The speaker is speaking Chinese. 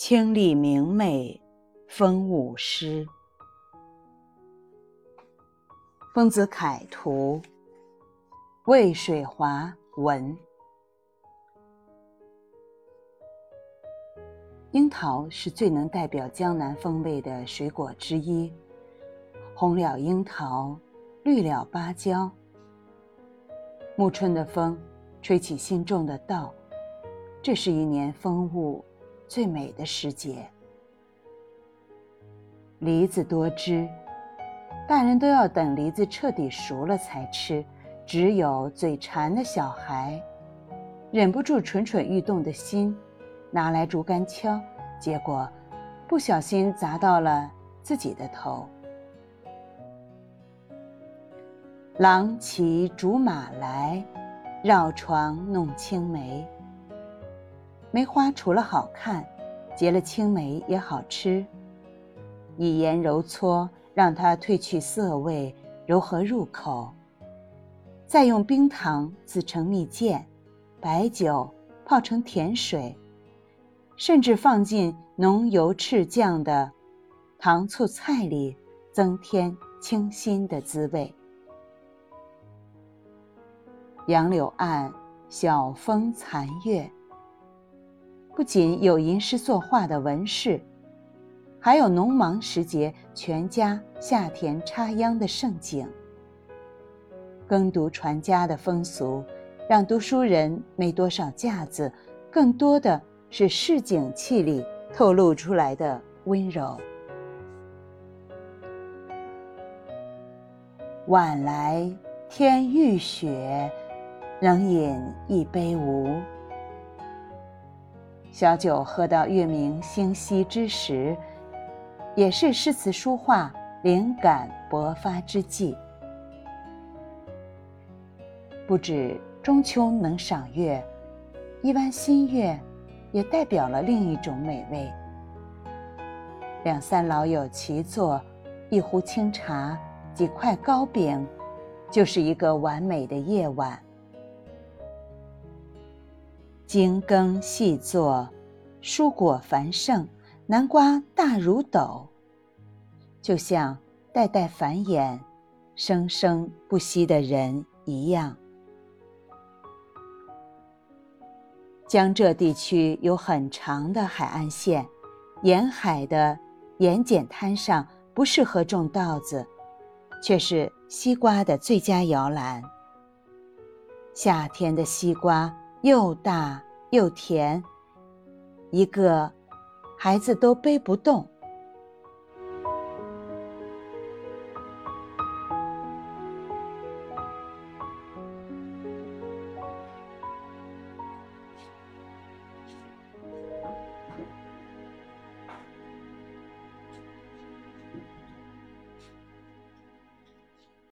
清丽明媚，风物诗。丰子恺图，渭水华文。樱桃是最能代表江南风味的水果之一，红了樱桃，绿了芭蕉。暮春的风，吹起心中的稻，这是一年风物最美的时节。梨子多汁，大人都要等梨子彻底熟了才吃，只有嘴馋的小孩，忍不住蠢蠢欲动的心。拿来竹竿敲，结果不小心砸到了自己的头。郎骑竹马来，绕床弄青梅。梅花除了好看，结了青梅也好吃。以盐揉搓，让它褪去涩味，柔和入口。再用冰糖自成蜜饯，白酒泡成甜水。甚至放进浓油赤酱的糖醋菜里，增添清新的滋味。杨柳岸，晓风残月。不仅有吟诗作画的文士，还有农忙时节全家下田插秧的盛景。耕读传家的风俗，让读书人没多少架子，更多的。是市井气里透露出来的温柔。晚来天欲雪，能饮一杯无？小酒喝到月明星稀之时，也是诗词书画灵感勃发之际。不止中秋能赏月，一弯新月。也代表了另一种美味。两三老友齐坐，一壶清茶，几块糕饼，就是一个完美的夜晚。精耕细作，蔬果繁盛，南瓜大如斗，就像代代繁衍、生生不息的人一样。江浙地区有很长的海岸线，沿海的盐碱滩上不适合种稻子，却是西瓜的最佳摇篮。夏天的西瓜又大又甜，一个孩子都背不动。